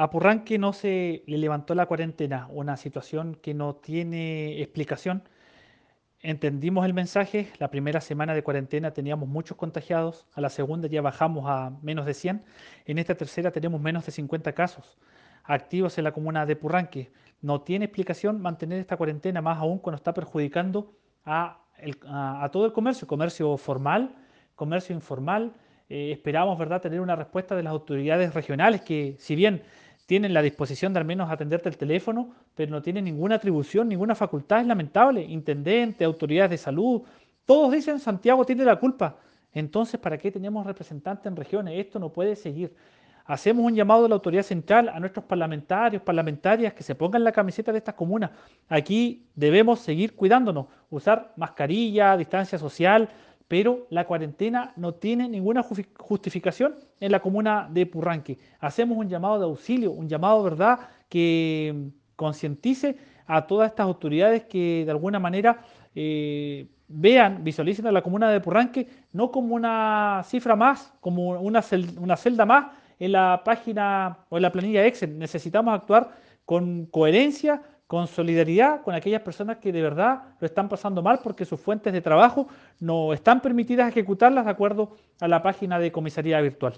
A Purranque no se le levantó la cuarentena, una situación que no tiene explicación. Entendimos el mensaje, la primera semana de cuarentena teníamos muchos contagiados, a la segunda ya bajamos a menos de 100, en esta tercera tenemos menos de 50 casos activos en la comuna de Purranque. No tiene explicación mantener esta cuarentena, más aún cuando está perjudicando a, todo el comercio, comercio formal, comercio informal. Eh, esperamos ¿verdad?, tener una respuesta de las autoridades regionales que, si bien tienen la disposición de al menos atenderte el teléfono, pero no tienen ninguna atribución, ninguna facultad, es lamentable. Intendente, autoridades de salud, todos dicen Santiago tiene la culpa. Entonces, ¿para qué tenemos representantes en regiones? Esto no puede seguir. Hacemos un llamado a la autoridad central, a nuestros parlamentarios, parlamentarias, que se pongan la camiseta de estas comunas. Aquí debemos seguir cuidándonos, usar mascarilla, distancia social, pero la cuarentena no tiene ninguna justificación en la comuna de Purranque. Hacemos un llamado de auxilio, un llamado, ¿verdad?, que concientice a todas estas autoridades que de alguna manera eh, vean, visualicen a la comuna de Purranque no como una cifra más, como una, una celda más en la página o en la planilla Excel. Necesitamos actuar con coherencia, con solidaridad con aquellas personas que de verdad lo están pasando mal porque sus fuentes de trabajo no están permitidas ejecutarlas de acuerdo a la página de comisaría virtual.